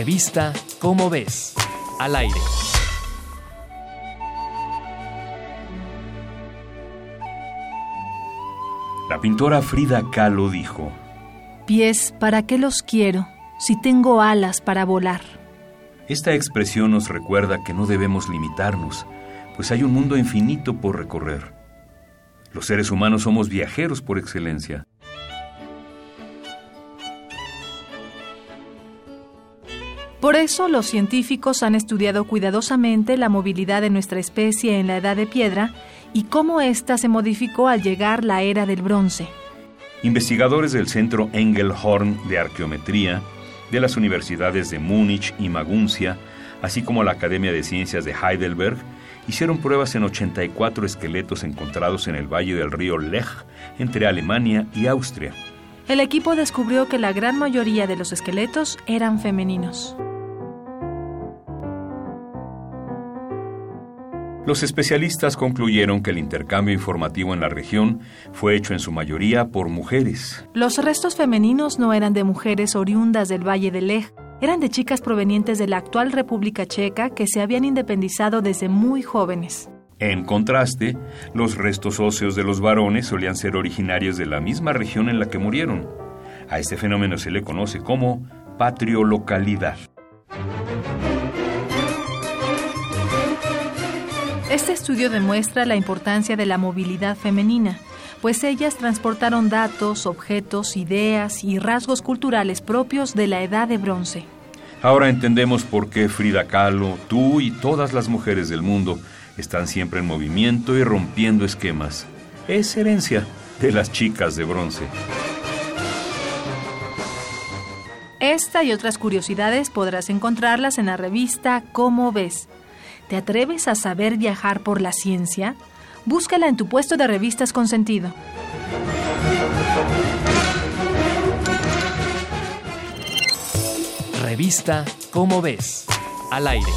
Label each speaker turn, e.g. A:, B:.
A: Revista Cómo ves, al aire.
B: La pintora Frida Kahlo dijo,
C: Pies, ¿para qué los quiero si tengo alas para volar?
B: Esta expresión nos recuerda que no debemos limitarnos, pues hay un mundo infinito por recorrer. Los seres humanos somos viajeros por excelencia.
C: Por eso los científicos han estudiado cuidadosamente la movilidad de nuestra especie en la edad de piedra y cómo ésta se modificó al llegar la era del bronce.
B: Investigadores del Centro Engelhorn de Arqueometría, de las universidades de Múnich y Maguncia, así como la Academia de Ciencias de Heidelberg, hicieron pruebas en 84 esqueletos encontrados en el valle del río Lech, entre Alemania y Austria.
C: El equipo descubrió que la gran mayoría de los esqueletos eran femeninos.
B: Los especialistas concluyeron que el intercambio informativo en la región fue hecho en su mayoría por mujeres.
C: Los restos femeninos no eran de mujeres oriundas del Valle del Lech, eran de chicas provenientes de la actual República Checa que se habían independizado desde muy jóvenes.
B: En contraste, los restos óseos de los varones solían ser originarios de la misma región en la que murieron. A este fenómeno se le conoce como patriolocalidad.
C: Este estudio demuestra la importancia de la movilidad femenina, pues ellas transportaron datos, objetos, ideas y rasgos culturales propios de la edad de bronce.
B: Ahora entendemos por qué Frida Kahlo, tú y todas las mujeres del mundo están siempre en movimiento y rompiendo esquemas. Es herencia de las chicas de bronce.
C: Esta y otras curiosidades podrás encontrarlas en la revista Cómo ves ¿Te atreves a saber viajar por la ciencia? Búscala en tu puesto de revistas con sentido.
A: Revista Cómo ves, al aire.